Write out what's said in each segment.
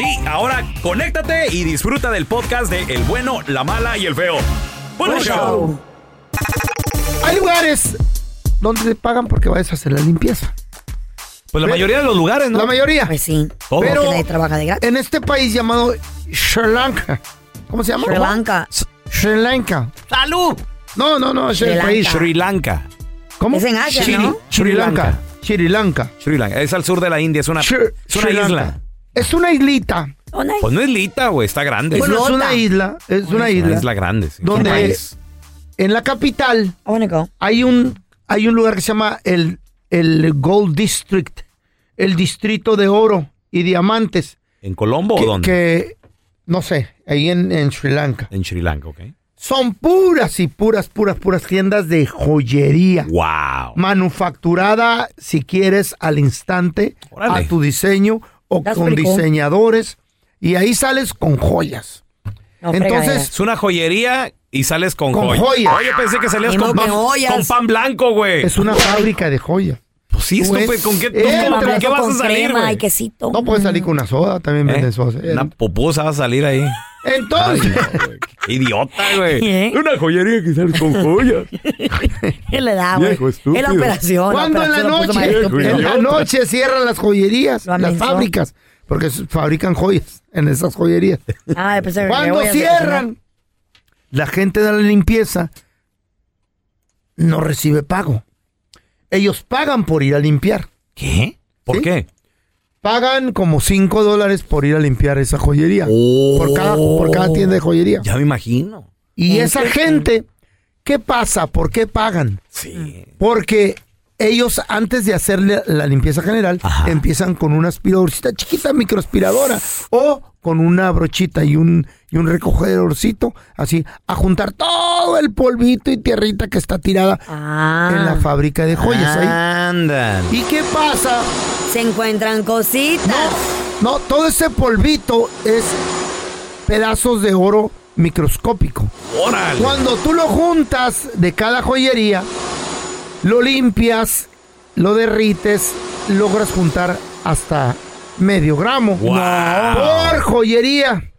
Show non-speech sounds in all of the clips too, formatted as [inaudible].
Sí, ahora conéctate y disfruta del podcast de El bueno, la mala y el feo. ¡Buen show! Hay lugares donde te pagan porque vayas a hacer la limpieza. Pues la mayoría de los lugares, ¿no? La mayoría. Pues sí. ¿Cómo? Pero nadie trabaja de gratis. en este país llamado Sri Lanka. ¿Cómo se llama? Sri Lanka. Sri Lanka. ¡Salud! No, no, no, es Sri el Lanka. país. Sri Lanka. ¿Cómo? Es en Asia, Sri, ¿no? Sri Lanka. Sri Lanka. Sri Lanka. Es al sur de la India. Es una, Sri- es una isla. Es una islita. Pues no es lita, güey. Está grande. Bueno, es una isla. Es una Es isla. una isla grande. sí. Donde país. en la capital I wanna go. hay un, hay un lugar que se llama el, el Gold District. El distrito de oro y diamantes. ¿En Colombo que, o dónde? que, no sé, ahí en, en Sri Lanka. En Sri Lanka, ok. Son puras y puras, puras, puras tiendas de joyería. ¡Wow! Manufacturada, si quieres, al instante, Órale. a tu diseño o con diseñadores. Y ahí sales con joyas. No, Entonces. Es una joyería y sales con, Con joyas. joyas. Oye, pensé que salías con que joyas. con pan blanco, güey. es una fábrica de joyas. Pues sí, ¿Con qué, tú- con qué vas a salir, crema güey? y quesito. No puedes salir con una soda, también ¿Eh? venden soda. Una pupusa va a salir ahí. Entonces, Qué idiota, güey. [laughs] ¿Eh? Una joyería que sale con joyas. [laughs] ¿Qué le da, güey? Viejo estúpido. Es la operación. cuando en la noche, en la noche cierran las joyerías, las fábricas, porque fabrican joyas en esas joyerías. Ah, pensé que Cuando cierran, la gente de la limpieza no recibe pago. Ellos pagan por ir a limpiar. ¿Qué? ¿Por ¿Sí? qué? Pagan como 5 dólares por ir a limpiar esa joyería. Oh. Por, cada, por cada tienda de joyería. Ya me imagino. Y ¿En esa gente, ¿qué pasa? ¿Por qué pagan? Sí. Porque ellos antes de hacerle la limpieza general Ajá. empiezan con una aspiradorcita chiquita, microaspiradora o con una brochita y un, y un recogedorcito, así, a juntar todo el polvito y tierrita que está tirada Ah. en la fábrica de joyas ahí. Andan. ¿Y qué pasa? Se encuentran cositas. No, todo ese polvito es pedazos de oro microscópico. Órale. Cuando tú lo juntas de cada joyería, lo limpias, lo derrites, logras juntar hasta medio gramo. Wow. Por joyería.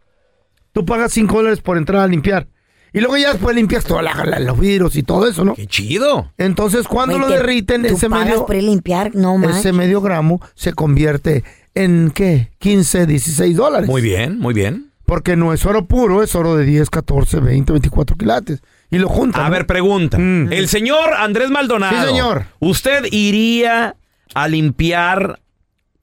Tú pagas 5 dólares por entrar a limpiar. Y luego ya después limpias todos los vidrios y todo eso, ¿no? Qué chido. Entonces, cuando lo derriten, ese medio, limpiar, no ese medio gramo se convierte en, ¿qué? 15, 16 dólares. Muy bien, muy bien. Porque no es oro puro, es oro de 10, 14, 20, 24 quilates. Y lo juntan. A ¿no? ver, pregunta. Mm. El señor Andrés Maldonado. Sí, señor. ¿Usted iría a limpiar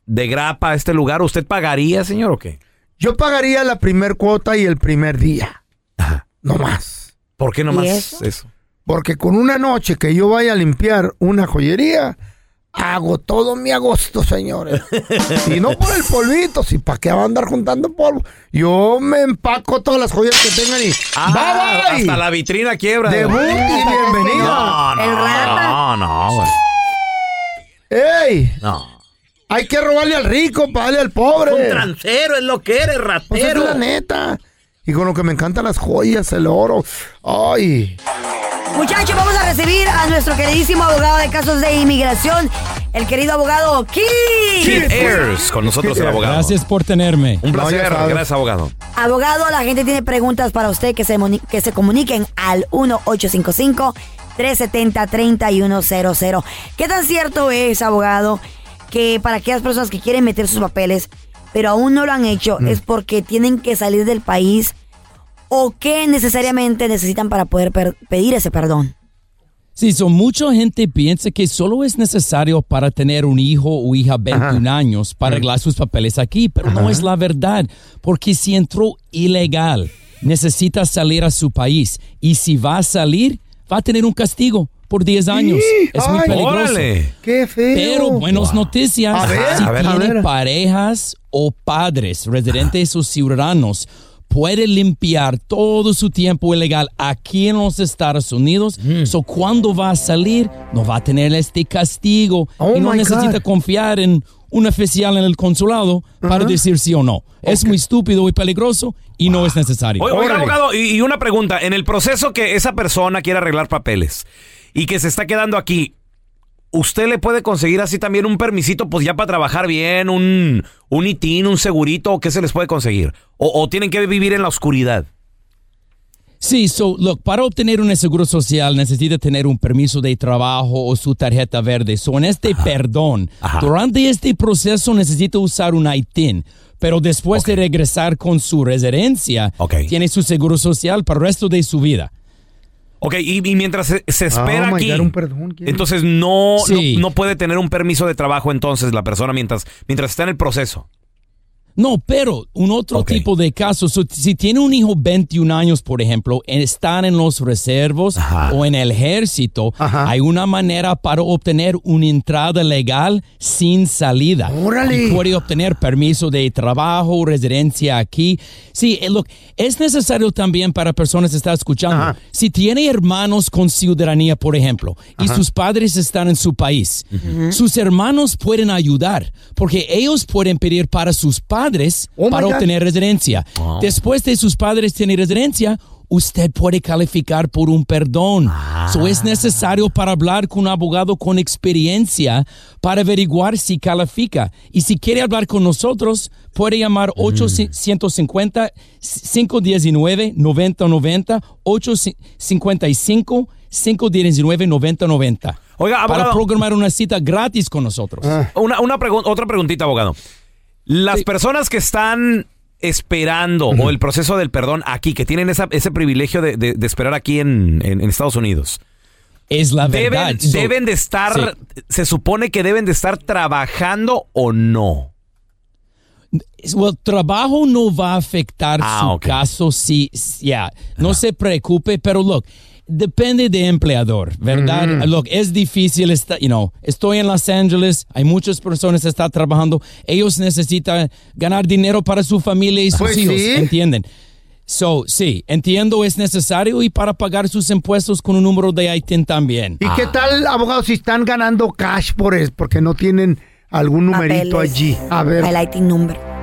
de grapa a este lugar? ¿Usted pagaría, señor, o qué? Yo pagaría la primer cuota y el primer día. Ajá. No más. ¿Por qué nomás ¿Y eso? eso? Porque con una noche que yo vaya a limpiar una joyería, hago todo mi agosto, señores. [laughs] y no por el polvito, si para qué va a andar juntando polvo. Yo me empaco todas las joyas que tengan y Ah, bye bye. hasta la vitrina quiebra. Debut y bienvenido. No, no, El rata. no, no, güey. ¡Ey! No. Hay que robarle al rico para darle al pobre. transero es lo que eres, Pues es la neta. Y con lo que me encantan las joyas, el oro. Ay. Muchachos, vamos a recibir a nuestro queridísimo abogado de casos de inmigración, el querido abogado Keith. Kid Ayers, con nosotros el abogado. Gracias por tenerme. Un placer, gracias, abogado. Abogado, la gente tiene preguntas para usted que se, que se comuniquen al 1-855-370-3100. ¿Qué tan cierto es, abogado, que para aquellas personas que quieren meter sus papeles, pero aún no lo han hecho, es porque tienen que salir del país o qué necesariamente necesitan para poder pedir ese perdón? Sí, so, mucha gente piensa que solo es necesario para tener un hijo o hija 21 años para arreglar sus papeles aquí, pero no es la verdad, porque si entró ilegal, necesita salir a su país y si va a salir, va a tener un castigo por 10 años. Es muy Ay. peligroso. Órale. Qué feo. Pero buenas noticias. A ver, si a ver, a tiene ver. parejas o padres, residentes o ciudadanos, puede limpiar todo su tiempo ilegal aquí en los Estados Unidos. Mm. So cuando va a salir, no va a tener este castigo Oh, y no necesita God. confiar en un oficial en el consulado para decir sí o no. Es muy estúpido y peligroso y no es necesario. Oiga, Órale. abogado, y, y una pregunta. En el proceso que esa persona quiere arreglar papeles y que se está quedando aquí, ¿usted le puede conseguir así también un permisito, pues ya para trabajar bien, un, un ITIN, un segurito, qué se les puede conseguir? ¿O, o tienen que vivir en la oscuridad? Sí, so, look, para obtener un seguro social necesita tener un permiso de trabajo o su tarjeta verde. So, en este perdón, Ajá. durante este proceso necesita usar un ITIN, pero después de regresar con su residencia, Ok. tiene su seguro social para el resto de su vida. Ok, y, y mientras se, se espera Oh, aquí, God, un perdón, entonces no, Sí. no, no puede tener un permiso de trabajo entonces la persona mientras, mientras está en el proceso. No, pero un otro tipo de caso, so, si tiene un hijo 21 años, por ejemplo, están en los reservos Ajá. o en el ejército, Ajá. hay una manera para obtener una entrada legal sin salida. Órale. Y puede obtener permiso de trabajo, residencia aquí. Sí, look, es necesario también para personas que están escuchando. Ajá. Si tiene hermanos con ciudadanía, por ejemplo, y sus padres están en su país, sus hermanos pueden ayudar porque ellos pueden pedir para sus padres Oh, my para obtener residencia. Después de sus padres tener residencia, usted puede calificar por un perdón. So es necesario para hablar con un abogado con experiencia para averiguar si califica. Y si quiere hablar con nosotros, puede llamar 850-519-9090, 855-519-9090. Oiga, Para abogado. programar una cita gratis con nosotros. Una, una pregun- otra preguntita, abogado. Las Sí. personas que están esperando o el proceso del perdón aquí, que tienen esa- ese privilegio de, de- de esperar aquí en, en- en Estados Unidos, Es la verdad. deben, So- deben de estar, se supone que deben de estar trabajando o no. Well, trabajo no va a afectar Ah, su caso si, si- ya, no se preocupe, pero look, depende de empleador, ¿verdad? Look, es difícil, estar, you know, estoy en Los Ángeles, hay muchas personas que están trabajando, ellos necesitan ganar dinero para su familia y sus Pues hijos, sí. ¿entienden? So, sí, entiendo, es necesario y para pagar sus impuestos con un número de ITIN también. ¿Y qué tal, abogado, si están ganando cash por eso? Porque no tienen algún numerito Papeles. allí. A ver. El ITIN number.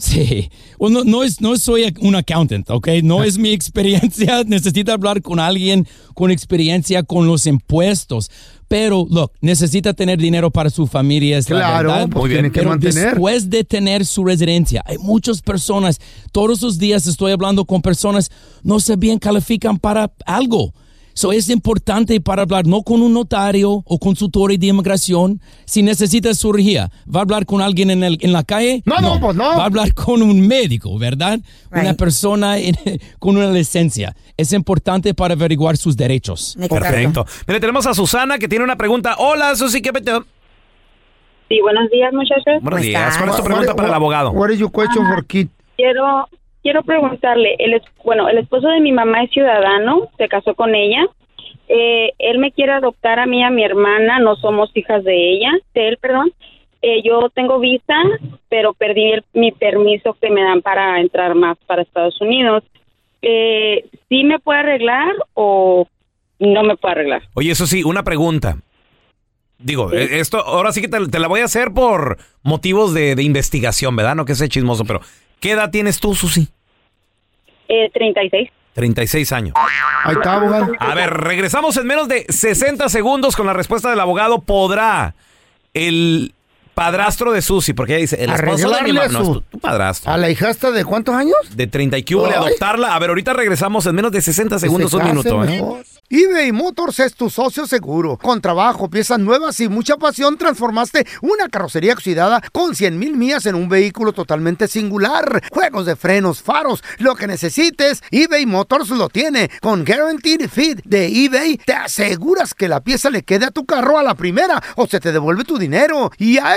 Sí, Well, no, no es, no soy un accountant, ¿ok? No es mi experiencia. [laughs] Necesita hablar con alguien con experiencia con los impuestos. Pero, look, necesita tener dinero para su familia, es la Claro, verdad. pues tiene que Pero mantener. después de tener su residencia, hay muchas personas, todos los días estoy hablando con personas, no se bien califican para algo. So es importante para hablar no con un notario o consultor de inmigración. Si necesita cirugía, ¿va a hablar con alguien en, el- en la calle? No, no, pues no. Va a hablar con un médico, ¿verdad? Una Right. persona en- [laughs] con una licencia. Es importante para averiguar sus derechos. Exacto. Perfecto. Mire, tenemos a Susana que tiene una pregunta. Hola, Susi, ¿qué peteo? Sí, buenos días, muchachos. Buenos días. ¿Cuál es tu pregunta para el abogado? What is your question for kid? Quiero quiero preguntarle, el es- bueno, el esposo de mi mamá es ciudadano, se casó con ella. Eh, él me quiere adoptar a mí a mi hermana, no somos hijas de ella, de él, perdón. Eh, yo tengo visa, pero perdí el- mi permiso que me dan para entrar más para Estados Unidos. Eh, ¿Sí me puede arreglar o no me puede arreglar? Oye, eso sí, una pregunta. Digo, eh, esto ahora sí que te, te la voy a hacer por motivos de, de investigación, ¿verdad? No que sea chismoso, pero ¿qué edad tienes tú, Susi? Eh, 36. 36 años. Ahí está, abogado. A ver, regresamos en menos de 60 segundos con la respuesta del abogado. ¿Podrá el padrastro de Susi, porque ella dice, el esposo de mi mamá, no, es tu, padrastro, ¿A la hijastra de cuántos años? de 30 y Ay. adoptarla? A ver, ahorita regresamos en menos de 60 segundos, se un minuto. ¿eh? eBay Motors es tu socio seguro. Con trabajo, piezas nuevas y mucha pasión, transformaste una carrocería oxidada con 100 mil millas en un vehículo totalmente singular. Juegos de frenos, faros, lo que necesites, eBay Motors lo tiene. Con Guaranteed Fit de eBay, te aseguras que la pieza le quede a tu carro a la primera o se te devuelve tu dinero. Y a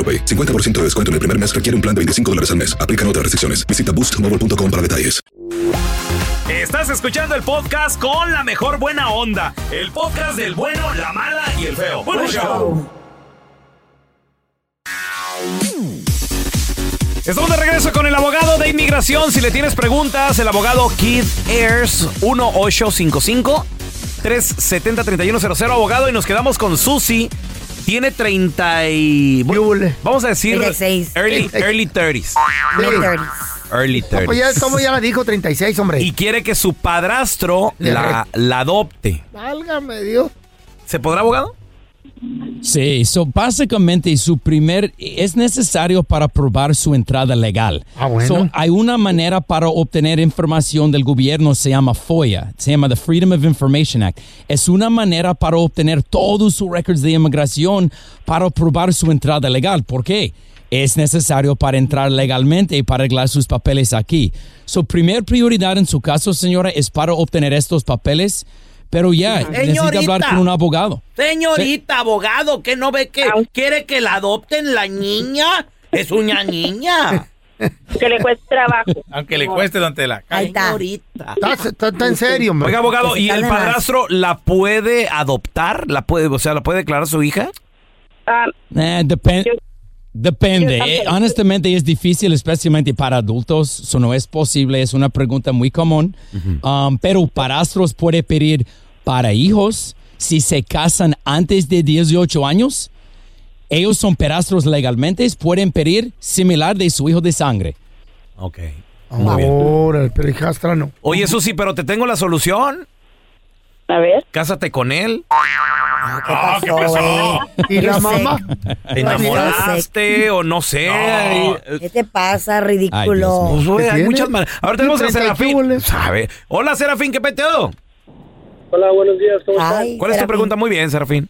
AroPay. 50% de descuento en el primer mes requiere un plan de 25 dólares al mes. Aplican otras restricciones. Visita boostmobile.com para detalles. Estás escuchando el podcast con la mejor buena onda. El podcast del bueno, la mala y el feo. Bueno, show. Estamos de regreso con el abogado de inmigración. Si le tienes preguntas, el abogado Kid Ayers 1855 370 3100 abogado y nos quedamos con Susi. Tiene 30 y vamos a decir 36. early early 30s. Late 30s. Early No, pues ya, 30s. como ya la dijo, 36, hombre. Y quiere que su padrastro la, la adopte. Válgame Dios. ¿Se podrá, abogado? Sí, so básicamente su primer es necesario para probar su entrada legal. Ah, bueno. So, hay una manera para obtener información del gobierno, se llama FOIA, se llama the Freedom of Information Act. Es una manera para obtener todos sus records de inmigración para probar su entrada legal. ¿Por qué? Es necesario para entrar legalmente y para arreglar sus papeles aquí. Su primer prioridad en su caso, señora, es para obtener estos papeles, pero ya necesita hablar con un abogado. Señorita, abogado, que no ve que quiere que la adopten la niña. Es una niña. [laughs] Que le cueste trabajo. Aunque le cueste donde la Ahí está. Señorita. Está, está- está en serio, hombre. Oiga, abogado, Que se ¿y el padrastro la puede adoptar? ¿La puede, o sea, la puede declarar su hija? Ah, Eh, depen- Yo- depende. Eh, honestamente es difícil, especialmente para adultos. Eso no es posible. Es una pregunta muy común. Um, pero padrastros puede pedir para hijos si se casan antes de 18 años. Ellos son padrastros legalmente. Pueden pedir similar de su hijo de sangre. Ok. Ahora, el hijastra no. Oye, eso sí, pero te tengo la solución. a ver. Cásate con él. Ah, ¿qué pasó, eh? ¿Y la mamá? ¿Te enamoraste o no sé? Ahí, eh, ¿Qué te pasa, ridículo? Pues, güey, ¿Qué hay muchas maneras. Ahora tenemos a Serafín. qué ¿Sabe? Hola, Serafín, ¿qué peteo? Hola, buenos días, ¿cómo estás? Ay, ¿Cuál es tu Serafín. pregunta? Muy bien, Serafín.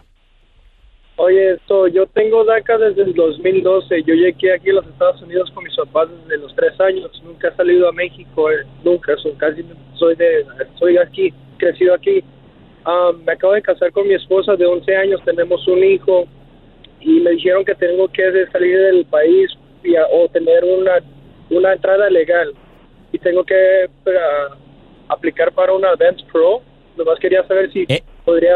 Oye, esto, yo tengo DACA desde el 2012. Yo llegué aquí a los Estados Unidos con mis papás desde los tres años. Nunca he salido a México, eh, nunca. Soy casi soy de, soy aquí, crecido aquí. Ah, me acabo de casar con mi esposa de 11 años. Tenemos un hijo y me dijeron que tengo que salir del país y a- o tener una una entrada legal y tengo que ah, aplicar para una Advance Pro. Nomás quería saber si Eh. podría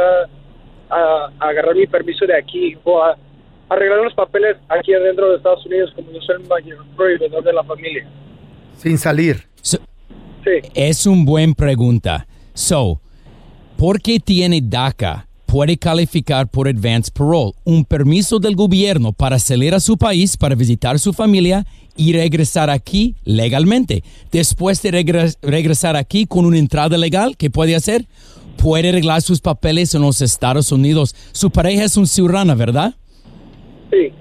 a, a agarrar mi permiso de aquí o a, arreglar los papeles aquí adentro de Estados Unidos como yo soy el mayor proveedor de la familia. Sin salir. So- Sí. Es una buena pregunta. So, ¿por qué tiene DACA? Puede calificar por Advance Parole, un permiso del gobierno para salir a su país, para visitar su familia y regresar aquí legalmente. Después de regres- regresar aquí con una entrada legal, ¿qué puede hacer? Puede arreglar sus papeles en los Estados Unidos. Su pareja es un ciudadana, ¿verdad? Sí.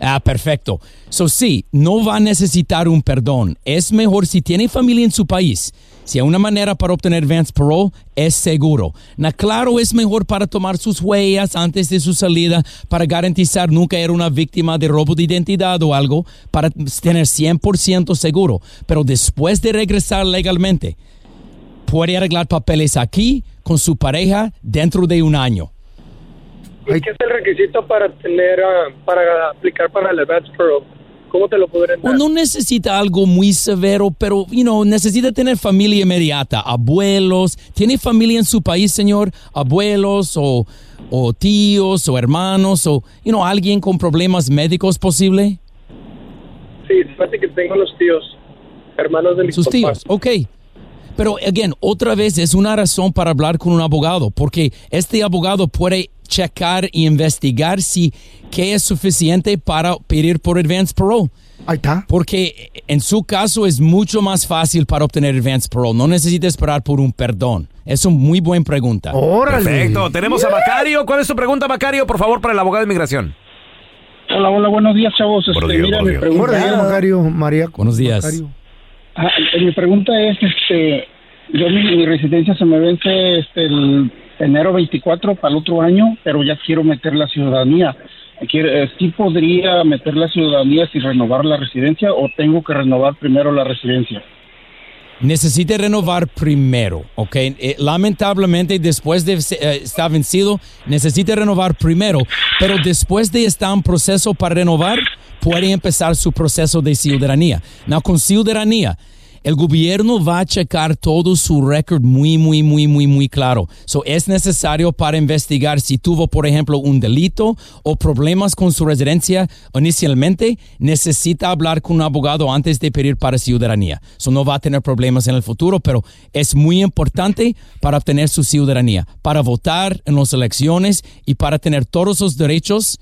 Ah, perfecto. So sí, no va a necesitar un perdón. Es mejor si tiene familia en su país. Si hay una manera para obtener advance parole, es seguro. Na, claro, es mejor para tomar sus huellas antes de su salida, para garantizar nunca era una víctima de robo de identidad o algo, para tener 100% seguro. Pero después de regresar legalmente, puede arreglar papeles aquí con su pareja dentro de un año. ¿Y qué es el requisito para tener ah, para aplicar para el Advance Pro? ¿Cómo te lo podrán dar? No necesita algo muy severo, pero, you know, necesita tener familia inmediata, abuelos. ¿Tiene familia en su país, señor? Abuelos o, o tíos o hermanos o, you know, alguien con problemas médicos posible? Sí, fíjate que tengo los tíos, hermanos de mis Sus papás. tíos, ok. Pero, again, otra vez es una razón para hablar con un abogado, porque este abogado puede checar y investigar si que es suficiente para pedir por advance parole. Ahí está. Porque en su caso es mucho más fácil para obtener advance parole. No necesita esperar por un perdón. Es una muy buena pregunta. Órale. Perfecto. Tenemos a Macario. ¿Cuál es tu pregunta, Macario? Por favor, para el abogado de inmigración. Hola, hola, buenos días, chavos. Buenos Este, días, mira, buenos mi días. pregunta, Buenos días, Macario. María. Buenos días. Macario. Ah, mi pregunta es, este, yo mi, residencia se me vence este, el enero 24 para el otro año, pero ya quiero meter la ciudadanía. Eh, ¿Sí podría meter la ciudadanía sin renovar la residencia o tengo que renovar primero la residencia? Necesita renovar primero, ¿ok? Eh, lamentablemente, después de eh, estar vencido, necesita renovar primero, pero después de estar en proceso para renovar, puede empezar su proceso de ciudadanía. Now, con ciudadanía, el gobierno va a checar todo su récord muy, muy, muy, muy, muy claro. So, es necesario para investigar si tuvo, por ejemplo, un delito o problemas con su residencia inicialmente, necesita hablar con un abogado antes de pedir para ciudadanía. So, no va a tener problemas en el futuro, pero es muy importante para obtener su ciudadanía, para votar en las elecciones y para tener todos los derechos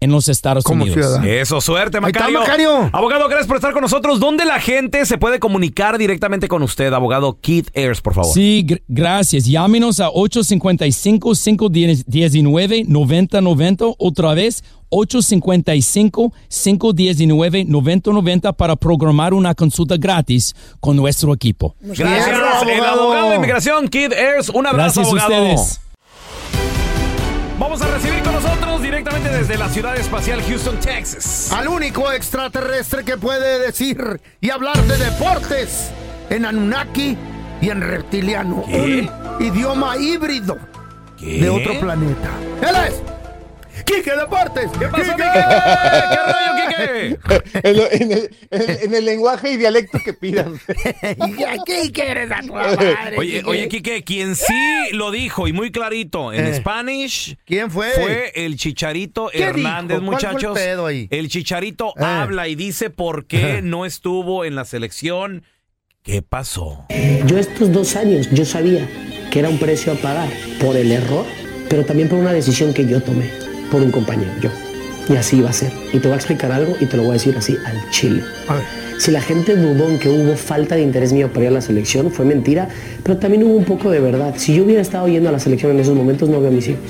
en los Estados Como Unidos. ciudadano. Eso, suerte, Ahí está, Macario. Macario. Abogado, gracias por estar con nosotros. ¿Dónde la gente se puede comunicar directamente con usted, abogado Keith Ayers, por favor? Sí, gr- gracias. Llámenos a 855-519-9090. Otra vez, 855-519-9090 para programar una consulta gratis con nuestro equipo. Gracias, el abogado. abogado de inmigración, Keith Ayers. Un abrazo, Gracias a abogado. ustedes. Directamente desde la ciudad espacial Houston, Texas. Al único extraterrestre que puede decir y hablar de deportes en Anunnaki y en reptiliano. ¿Qué? Un idioma híbrido ¿Qué? de otro planeta. Él es Quique Deportes. ¿Qué pasó, ¡Quique! ¿Qué rollo, Quique? en, lo- en el, en el- en el lenguaje y dialecto que pidan. [laughs] Ya, Quique, eres a tu madre, [laughs] Oye, Quique. oye, Quique, quien sí lo dijo y muy clarito en Eh. Spanish ¿Quién fue? fue el Chicharito ¿Qué Hernández, dijo? ¿Cuál fue el muchachos. pedo ahí? El Chicharito Eh. habla y dice por qué no estuvo en la selección. ¿Qué pasó? Yo estos dos años yo sabía que era un precio a pagar por el error, pero también por una decisión que yo tomé, por un compañero, yo. Y así iba a ser. Y te voy a explicar algo y te lo voy a decir así al chile. A ver. Si la gente dudó en que hubo falta de interés mío para ir a la selección, fue mentira, pero también hubo un poco de verdad. Si yo hubiera estado yendo a la selección en esos momentos, no veo a mis hijos.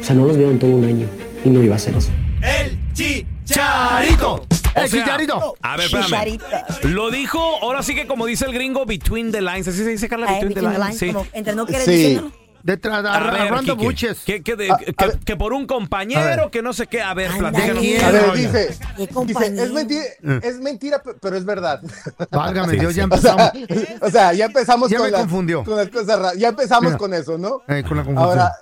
O sea, no los veo en todo un año y no iba a hacer eso. El chicharito. El chicharito. A ver, espérame. Lo dijo, ahora sí que como dice el gringo, between the lines. ¿Así se dice, Carla? Ay, Between, the lines, Sí. como entre no querer Sí. Ver, agarrando buches. Que, que, de- A- que- a que por un compañero, que no sé qué. A ver, platícanos. A ver, dice, ¿Qué dice, es mentira, es mentira, pe- pero es verdad. [laughs] Válgame Dios, ya O sea, empezamos. o sea, ya empezamos Ya con, me las, confundió. con las cosas raras. Ya empezamos Mira. con eso, ¿no? Eh, con la confusión. Ahora,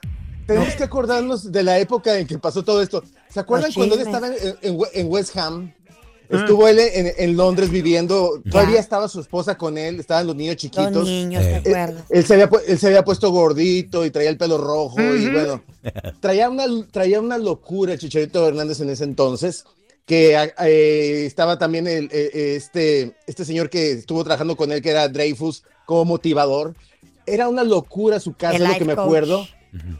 tenemos que acordarnos de la época en que pasó todo esto. ¿Se acuerdan cuando él estaba en, en- en West Ham? Estuvo él en, en Londres viviendo, todavía estaba su esposa con él, estaban los niños chiquitos. Los niños, ¿te Eh, acuerdas? Él se, había, él se había puesto gordito y traía el pelo rojo y bueno, traía una, traía una locura Chicharito Hernández en ese entonces, que ah, eh, estaba también el, eh, este, este señor que estuvo trabajando con él, que era Dreyfus, como motivador. Era una locura su casa, lo que me coach. acuerdo.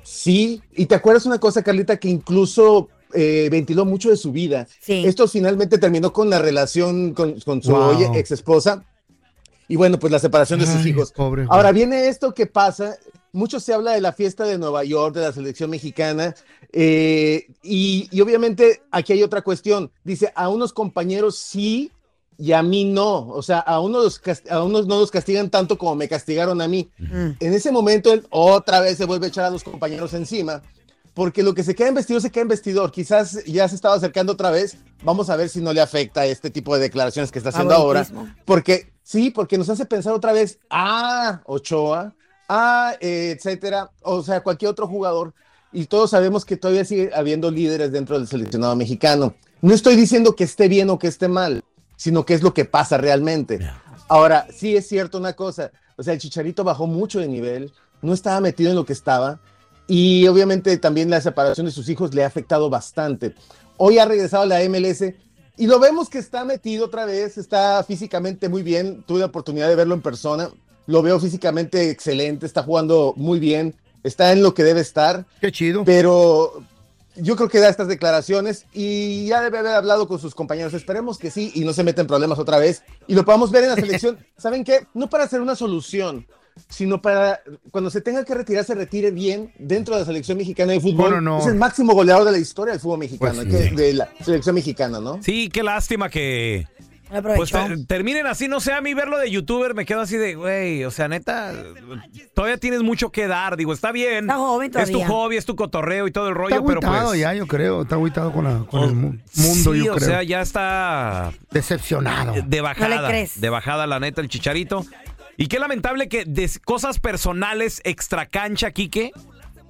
Sí, y te acuerdas una cosa, Carlita, que incluso eh, ventiló mucho de su vida. Sí. Esto finalmente terminó con la relación con, con su Wow. ex esposa. Y bueno, pues la separación de sus hijos. pobre güey. Ahora viene esto que pasa. Mucho se habla de la fiesta de Nueva York, de la selección mexicana. eh, y, y obviamente aquí hay otra cuestión. Dice, a unos compañeros sí y a mí no. O sea, a unos, a unos no los castigan tanto como me castigaron a mí. Mm. En ese momento él otra vez se vuelve a echar a los compañeros encima. Porque lo que se queda en vestidor se queda en vestidor. Quizás ya se estaba acercando otra vez. Vamos a ver si no le afecta este tipo de declaraciones que está haciendo ahora. Porque sí, porque nos hace pensar otra vez, ah, Ochoa, ah, eh, etcétera, o sea, cualquier otro jugador. Y todos sabemos que todavía sigue habiendo líderes dentro del seleccionado mexicano. No estoy diciendo que esté bien o que esté mal, sino que es lo que pasa realmente. Ahora, sí es cierto una cosa, o sea, el Chicharito bajó mucho de nivel, no estaba metido en lo que estaba, y obviamente también la separación de sus hijos le ha afectado bastante. Hoy ha regresado a la MLS y lo vemos que está metido otra vez, está físicamente muy bien. Tuve la oportunidad de verlo en persona. Lo veo físicamente excelente, está jugando muy bien, está en lo que debe estar. Qué chido. Pero yo creo que da estas declaraciones y ya debe haber hablado con sus compañeros. Esperemos que sí y no se meten problemas otra vez y lo podamos ver en la selección. [laughs] ¿Saben qué? No para hacer una solución, sino para cuando se tenga que retirar, se retire bien dentro de la selección mexicana de fútbol. Bueno, no. Es el máximo goleador de la historia del fútbol mexicano, Pues que- sí. de la selección mexicana, ¿no? Sí, qué lástima que pues te- terminen así. No sé, a mí verlo de youtuber me quedo así de, güey, o sea, neta, todavía tienes mucho que dar. Digo, está bien. Está joven Es tu todavía. hobby, es tu cotorreo y todo el Está rollo, pero agüitado pues... ya, yo creo. Está agüitado con, la- con el mu- mundo, sí, yo o creo. sea, ya está Decepcionado. de bajada. No le crees. De bajada, la neta, el chicharito. Y qué lamentable que de cosas personales extra cancha, Quique,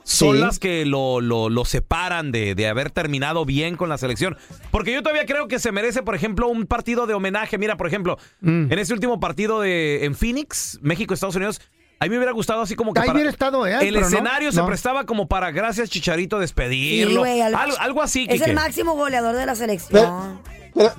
son Sí. las que lo, lo, lo separan de, de haber terminado bien con la selección. Porque yo todavía creo que se merece, por ejemplo, un partido de homenaje. Mira, por ejemplo, Mm. en ese último partido de en Phoenix, México, Estados Unidos, a mí me hubiera gustado así como que Ahí para- hubiera estado, ¿eh? el no, escenario se no. prestaba como para gracias Chicharito Sí, despedirlo. al- algo, algo así, Es Quique. el máximo goleador de la selección. Pero,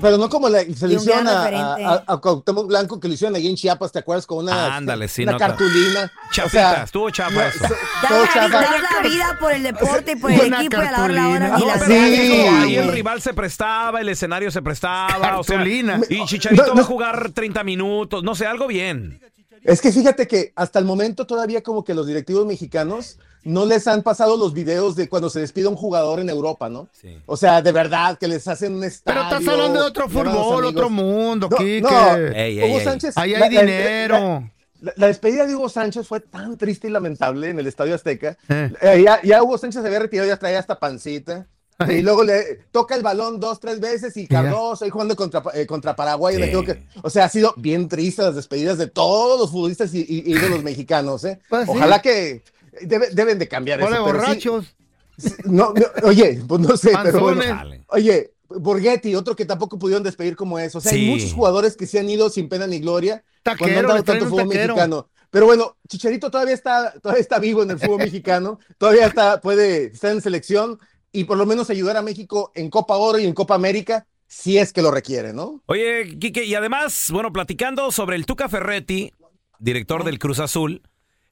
pero no como la selección gran a, referente. a, a Cuauhtémoc Blanco que lo hicieron allí en Chiapas, ¿te acuerdas? Con una, Ándale, sí, una no, cartulina. Chafita, O sea, estuvo chafa no, eso. so- Dar todo la, vida, chafa. dar la vida por el deporte y por el Una equipo y a la hora, la hora cartulina. ni No, la pero Sí. ahí el rival se prestaba, el escenario se prestaba, o sea, Cartulina. y Chicharito No, va a jugar 30 minutos, no sé, algo bien. Es que fíjate que hasta el momento todavía como que los directivos mexicanos no les han pasado los videos de cuando se despide un jugador en Europa, ¿no? Sí. O sea, de verdad, que les hacen un estadio. Pero estás hablando de otro fútbol, otro mundo, No, no. Ey, ey, Hugo ey. Sánchez. Ahí hay la- dinero. La, la despedida de Hugo Sánchez fue tan triste y lamentable en el Estadio Azteca. Eh. Eh, ya, ya Hugo Sánchez se había retirado, ya traía hasta pancita. Y luego le toca el balón dos, tres veces y. Cardoso ahí jugando contra, eh, contra Paraguay. Sí. que- o sea, ha sido bien triste las despedidas de todos los futbolistas y, y- y de los mexicanos. ¿eh? Pues sí. Ojalá que debe- deben de cambiar Hola, eso. sí- borrachos. sí, no, no, oye, pues no sé, pero bueno. Oye, Borghetti, otro que tampoco pudieron despedir como eso. O sea, Sí. hay muchos jugadores que se han ido sin pena ni gloria cuando Taquero, han dado tanto fútbol taquero. mexicano. Pero bueno, Chicharito todavía está, todavía está vivo en el fútbol [laughs] mexicano, todavía está, puede estar en selección y por lo menos ayudar a México en Copa Oro y en Copa América, si es que lo requiere, ¿no? Oye, Quique, y además, bueno, platicando sobre el Tuca Ferretti, director del Cruz Azul,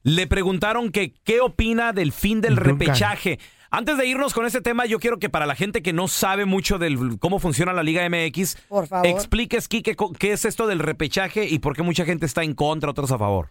le preguntaron que qué opina del fin del repechaje. Antes de irnos con este tema, yo quiero que para la gente que no sabe mucho de cómo funciona la Liga MX, Por favor. expliques, Quique, qué es esto del repechaje y por qué mucha gente está en contra, otros a favor.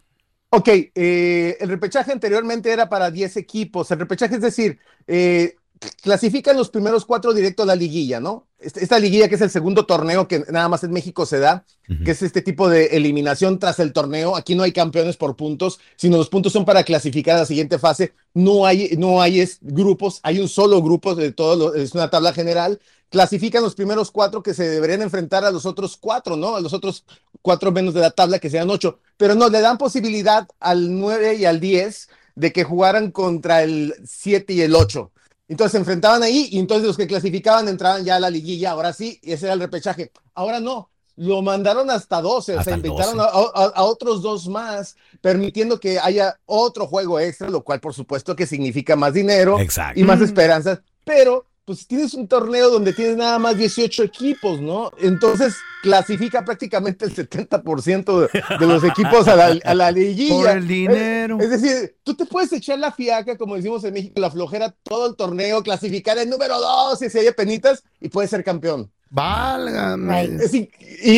Ok, eh, el repechaje anteriormente era para 10 equipos. El repechaje es decir, eh, clasifican los primeros cuatro directo a la liguilla, ¿no? Esta liguilla que es el segundo torneo que nada más en México se da, que es este tipo de eliminación tras el torneo. Aquí no hay campeones por puntos, sino los puntos son para clasificar a la siguiente fase. No hay, no hay es- grupos, hay un solo grupo de todo, es una tabla general. Clasifican los primeros cuatro que se deberían enfrentar a los otros cuatro, ¿no? A los otros cuatro menos de la tabla que sean ocho. Pero no, le dan posibilidad al nueve y al diez de que jugaran contra el siete y el ocho. Entonces se enfrentaban ahí y entonces los que clasificaban entraban ya a la liguilla, ahora sí, y ese era el repechaje. Ahora no, lo mandaron hasta 12, o Hasta sea, el invitaron 12. a, a- a otros dos más, permitiendo que haya otro juego extra, lo cual por supuesto que significa más dinero Exacto. y más esperanzas, pero pues tienes un torneo donde tienes nada más 18 equipos, ¿no? Entonces clasifica prácticamente el 70% de, de los equipos a la, a la liguilla. Por el dinero. Es, es decir, tú te puedes echar la fiaca, como decimos en México, la flojera todo el torneo, clasificar el número 2 y si hay penitas y puedes ser campeón. Válgame. Es y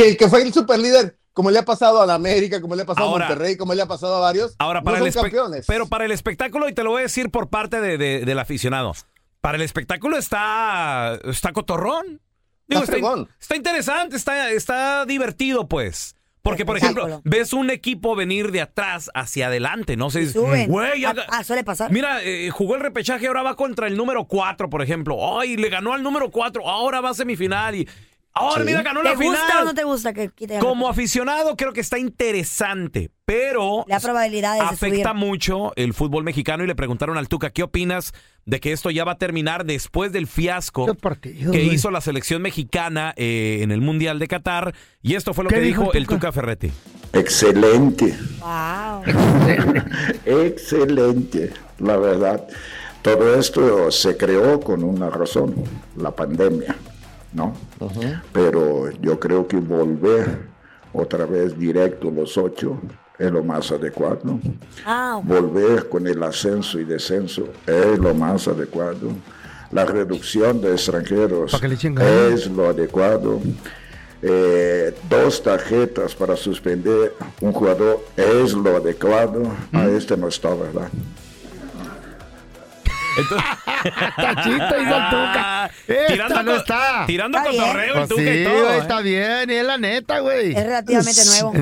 el que fue el superlíder, como le ha pasado a la América, como le ha pasado Ahora- a Monterrey, como le ha pasado a varios, Ahora, para no el son espe- campeones. Pero para el espectáculo, y te lo voy a decir por parte de- de- del aficionado, para el espectáculo está, está cotorrón. Digo, Está está, fregón. está interesante, está, está divertido, pues. Porque, por ejemplo, ves un equipo venir de atrás hacia adelante, no sé. Güey, Ah, ah, suele pasar. Mira, eh, jugó el repechaje, ahora va contra el número 4, por ejemplo. Ay, le ganó al número 4, ahora va a semifinal y ahora Sí. mira, ganó ¿Te la gusta final. o no te gusta que quiten Como aficionado creo que está interesante, pero probabilidades de afecta subir. mucho el fútbol mexicano y le preguntaron al Tuca, ¿qué opinas de que esto ya va a terminar después del fiasco partido, que güey. hizo la selección mexicana eh, en el Mundial de Qatar? Y esto fue lo ¿Qué que dijo el Tuca? Tuca Ferretti. Excelente, Wow. [laughs] excelente, la verdad. Todo esto se creó con una razón, la pandemia, ¿no? Pero yo creo que volver otra vez directo los ocho es lo más adecuado. Ah. Volver con el ascenso y descenso es lo más adecuado. La reducción de extranjeros es lo adecuado. Eh, dos tarjetas para suspender un jugador es lo adecuado. A Mm. este no está, ¿verdad? [laughs] Tachito hizo el Tuca. Esta tirando no está. Tirando Está bien. cotorreo el Pues Tuca y todo. ¿eh? está bien, y es la neta, güey. Es relativamente nuevo.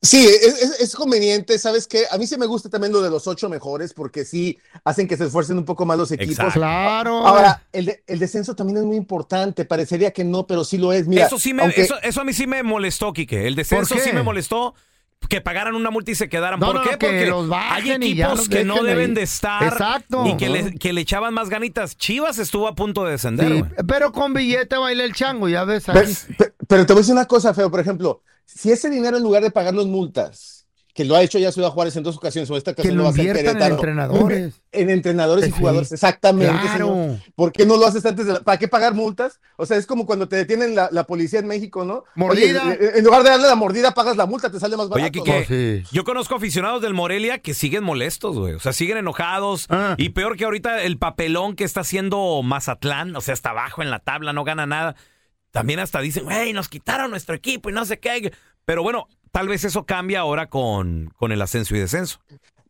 Sí, es, es- es conveniente, ¿sabes qué? A mí sí me gusta también lo de los ocho mejores porque sí hacen que se esfuercen un poco más los equipos. Exacto. Claro. Ahora, el, de- el descenso también es muy importante, parecería que no, pero sí lo es. Mira, eso sí me, aunque- eso, eso a mí sí me molestó, Quique. El descenso ¿Por qué? sí me molestó. Que pagaran una multa y se quedaran. No, ¿Por no, qué? que Porque los hay equipos los que no ahí. deben de estar. Exacto. Y que le, que le echaban más ganitas. Chivas estuvo a punto de descender, Sí, güey. pero con billete baila el chango, ya ves. Pero, pero te voy a decir una cosa, Feo, por ejemplo, si ese dinero en lugar de pagar las multas, que lo ha hecho ya Ciudad Juárez en dos ocasiones, o esta Que ocasión lo lo va a hacer inviertan en Querétaro, entrenadores. [laughs] En entrenadores y jugadores, exactamente, Claro. señor. ¿Por qué no lo haces antes de la- ¿Para qué pagar multas? O sea, es como cuando te detienen la, la policía en México, ¿no? Mordida. Oye, eh, en lugar de darle la mordida, pagas la multa, te sale más barato. Oye, sí. yo conozco aficionados del Morelia que siguen molestos, güey. O sea, siguen enojados. Ah. Y peor que ahorita el papelón que está haciendo Mazatlán, o sea, está abajo en la tabla, no gana nada. También hasta dicen, güey, nos quitaron nuestro equipo y no sé qué. Pero bueno, tal vez eso cambia ahora con, con el ascenso y descenso.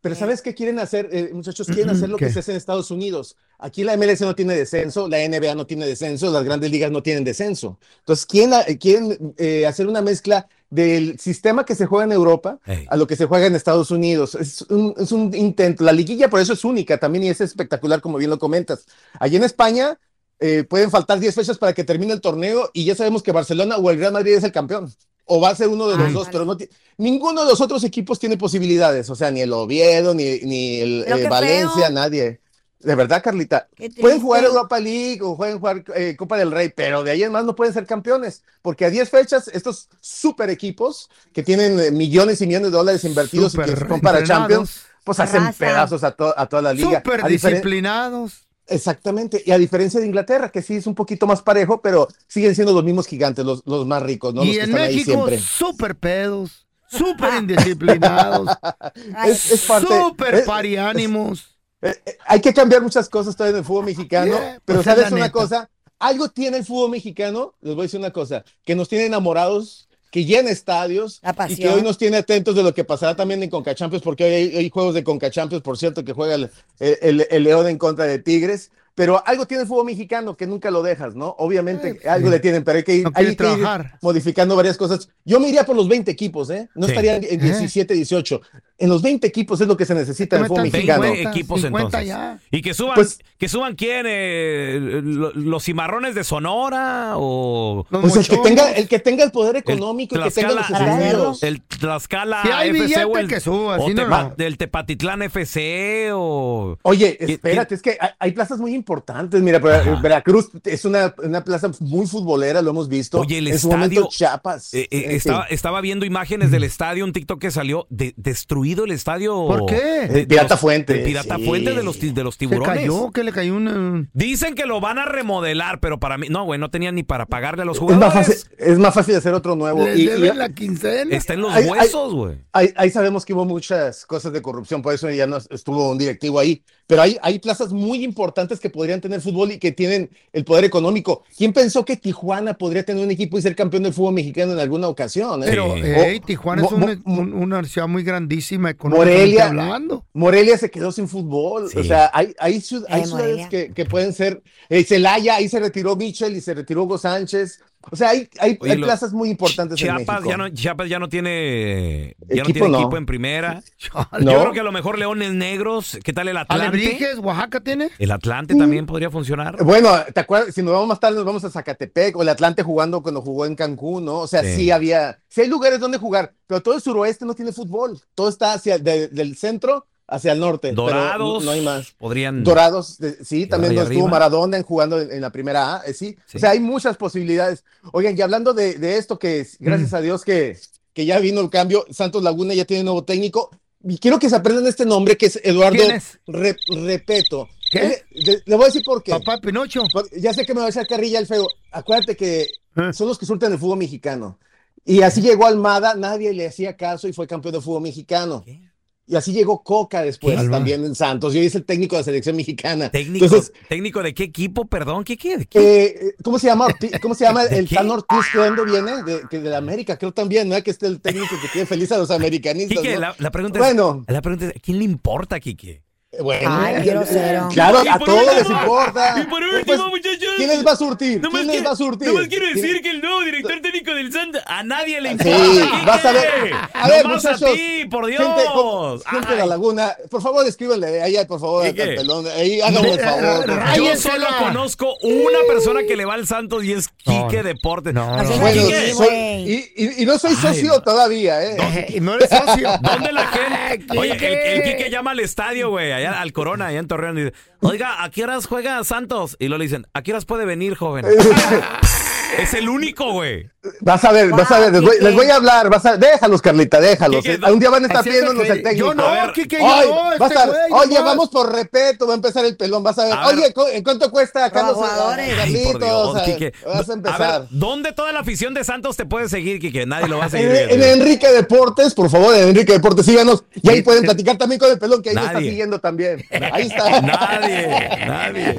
Pero ¿sabes qué quieren hacer, eh, muchachos? Quieren hacer lo ¿Qué? que se hace en Estados Unidos. Aquí la MLS no tiene descenso, la NBA no tiene descenso, las grandes ligas no tienen descenso. Entonces, quieren, eh, quieren eh, hacer una mezcla del sistema que se juega en Europa a lo que se juega en Estados Unidos. Es un, es un intento. La liguilla por eso es única también y es espectacular, como bien lo comentas. Allí en España eh, pueden faltar 10 fechas para que termine el torneo y ya sabemos que Barcelona o el Real Madrid es el campeón. O va a ser uno de los Ay, dos, vale. pero no ninguno de los otros equipos tiene posibilidades. O sea, ni el Oviedo, ni, ni el eh, Valencia, feo. nadie. De verdad, Carlita. Pueden jugar. Europa League o pueden jugar eh, Copa del Rey, pero de ahí en más no pueden ser campeones. Porque a 10 fechas, estos super equipos que tienen eh, millones y millones de dólares invertidos y que Súper son para. Champions, pues hacen pedazos a, to- a toda la liga. Diferen- disciplinados. Exactamente, y a diferencia de Inglaterra, que sí es un poquito más parejo, pero siguen siendo los mismos gigantes, los, los más ricos, ¿no? los y que en están ahí México, siempre. súper pedos, súper indisciplinados, [laughs] Es, es parte, súper es- pariánimos. eh, eh, hay que cambiar muchas cosas todavía en el fútbol mexicano, Yeah, pero pues es ¿sabes una neta. cosa? Algo tiene el fútbol mexicano, les voy a decir una cosa, que nos tiene enamorados, que llena estadios y que hoy nos tiene atentos de lo que pasará también en Concachampions, porque hoy hay, hay juegos de Concachampions, por cierto, que juega el, el- el León en contra de Tigres, Pero algo tiene el fútbol mexicano que nunca lo dejas, ¿no? Obviamente algo le tienen, pero hay que ir, No hay quiere que ir trabajar. modificando varias cosas. Yo me iría por los 20 equipos, ¿eh? No Sí. estaría en Eh. 17, 18. En los 20 equipos es lo que se necesita en el fútbol mexicano. 20 equipos 50 entonces. ya. Y que suban, Pues- que suban quién, eh, lo- los cimarrones de Sonora o Pues el que, tenga, el que tenga el poder económico y que tenga los Tlaxcala, estadios. el Tlaxcala Si hay FC billete, o el, que suba, o si no, Tepa- no. del Tepatitlán FC o Oye, ¿Qué- espérate, es que hay, hay plazas muy importantes. Mira, Ver- Veracruz es una, una plaza muy futbolera, lo hemos visto. Oye, el en su momento estadio- Chiapas. Eh, eh, estaba, estaba viendo imágenes del estadio, un TikTok que salió, de- destruido el estadio. ¿Por qué? De- de Pirata los- Fuente, del Pirata sí. Fuente de los, de los Se tiburones. cayó, que le cayó una... Dicen que lo van a remodelar, pero para mí, no, güey, no tenían ni para pagarle a los es, más jugadores. fácil, es más fácil hacer otro nuevo. Le Y- y- deben la quincena. Está en los huesos, güey. Ahí, ahí sabemos que hubo muchas cosas de corrupción, por eso ya no estuvo un directivo ahí. Pero hay, hay plazas muy importantes que podrían tener fútbol y que tienen el poder económico. ¿Quién pensó que Tijuana podría tener un equipo y ser campeón del fútbol mexicano en alguna ocasión? eh? Pero, hey, O- Tijuana es Mo- una, Mo- un- una ciudad muy grandísima económicamente Morelia, hablando. Morelia se quedó sin fútbol. Sí. O sea, hay, hay, ciud- hay ciudades que, que pueden ser. eh, Celaya, ahí se retiró Michel y se retiró Hugo Sánchez. O sea, hay, hay, Oye, hay lo- plazas muy importantes en Chiapas México. ya no, Chiapas ya no tiene, ya no Equipo tiene no. equipo en primera. [laughs] No. Yo creo que a lo mejor Leones Negros, ¿qué tal el Atlante? Alebrijes, Oaxaca tiene. El Atlante también podría funcionar. Bueno, ¿te acuerdas? Si nos vamos más tarde, nos vamos a Zacatepec o el Atlante jugando cuando jugó en Cancún, ¿no? O sea, Sí. sí, había, sí hay lugares donde jugar, pero todo el suroeste no tiene fútbol. Todo está hacia de- del centro hacia el norte. Dorados. no, no hay más. Podrían. Dorados, de- sí, también donde estuvo arriba. Maradona jugando en, en la primera A, eh, sí. Sí. O sea, hay muchas posibilidades. Oigan, y hablando de, de esto, que es- Mm. gracias a Dios que, que ya vino el cambio, Santos Laguna ya tiene nuevo técnico. Y quiero que se aprendan este nombre que es Eduardo ¿Quién es? Re- Repeto. ¿Qué? Le, le- voy a decir por qué. Papá Pinocho. Ya sé que me va a echar carrilla el feo. Acuérdate que Eh. son los que surten el fútbol mexicano. Y así llegó Almada, nadie le hacía caso y fue campeón de fútbol mexicano. Y así llegó Coca después ¿Qué? también en Santos. Y hoy es el técnico de la selección mexicana. ¿Técnico, Entonces, ¿Técnico de qué equipo? Perdón, ¿qué qué? ¿De qué? eh, ¿cómo se llama? ¿Cómo se llama [laughs] ¿De el? Tan Ortiz? ¿De dónde viene? De, que de la América, creo también, ¿no? Que este es el técnico que tiene feliz a los americanistas. Quique, ¿no? la, la pregunta Bueno. es, la pregunta es, ¿a quién le importa, Quique? Bueno, Ay, quiero cero. Claro, a todos les último- importa. y por Pues, último, muchachos, ¿Quién les va a surtir? nomás ¿Quién les quiero- va a surtir? nomás quiero ¿Quién- decir que el nuevo director técnico del Santos a nadie le Sí, importa. Quique. vas a ver. A ver, Nomás muchachos. a ti, por Dios. Gente, con- gente de la Ay. laguna, por favor, escríbanle ahí, por favor, ¿Qué, al pelón. Ahí, háganme el favor. por favor. Yo solo conozco una persona que le va al Santos y es Quique Deportes. no, Así es Bueno, Quique. soy- güey. y, y- y no soy Ay, socio no. todavía, ¿eh? Eh, y no eres socio. [laughs] ¿Dónde la gente? [laughs] Oye, el, Quique. el Quique llama al estadio, güey, allá al Corona, allá en Torreón, y dice, oiga, ¿a qué horas juega Santos? Y luego le dicen, ¿a qué horas puede venir, joven? [laughs] es el único, güey. Vas a ver, vas a ver, les voy, les voy a hablar, vas a déjalos, Carlita, déjalos. Quique. Un día van a estar pidiéndonos el técnico. yo no, A ver, Quique, yo no, vas este a- güey, oye, vamos por respeto, va a empezar el pelón, vas a ver. A ver. Oye, ¿cu- ¿en cuánto cuesta Carlos? jugadores. Ay, Carlitos, Dios, a- vas a empezar. ver, ¿dónde toda la afición de Santos te puede seguir, Quique? Nadie lo va a seguir. En, en Enrique Deportes, por favor, en Enrique Deportes, síganos. Y ahí pueden platicar también con el pelón, que ahí me está siguiendo también. Ahí está. [laughs] Nadie, nadie.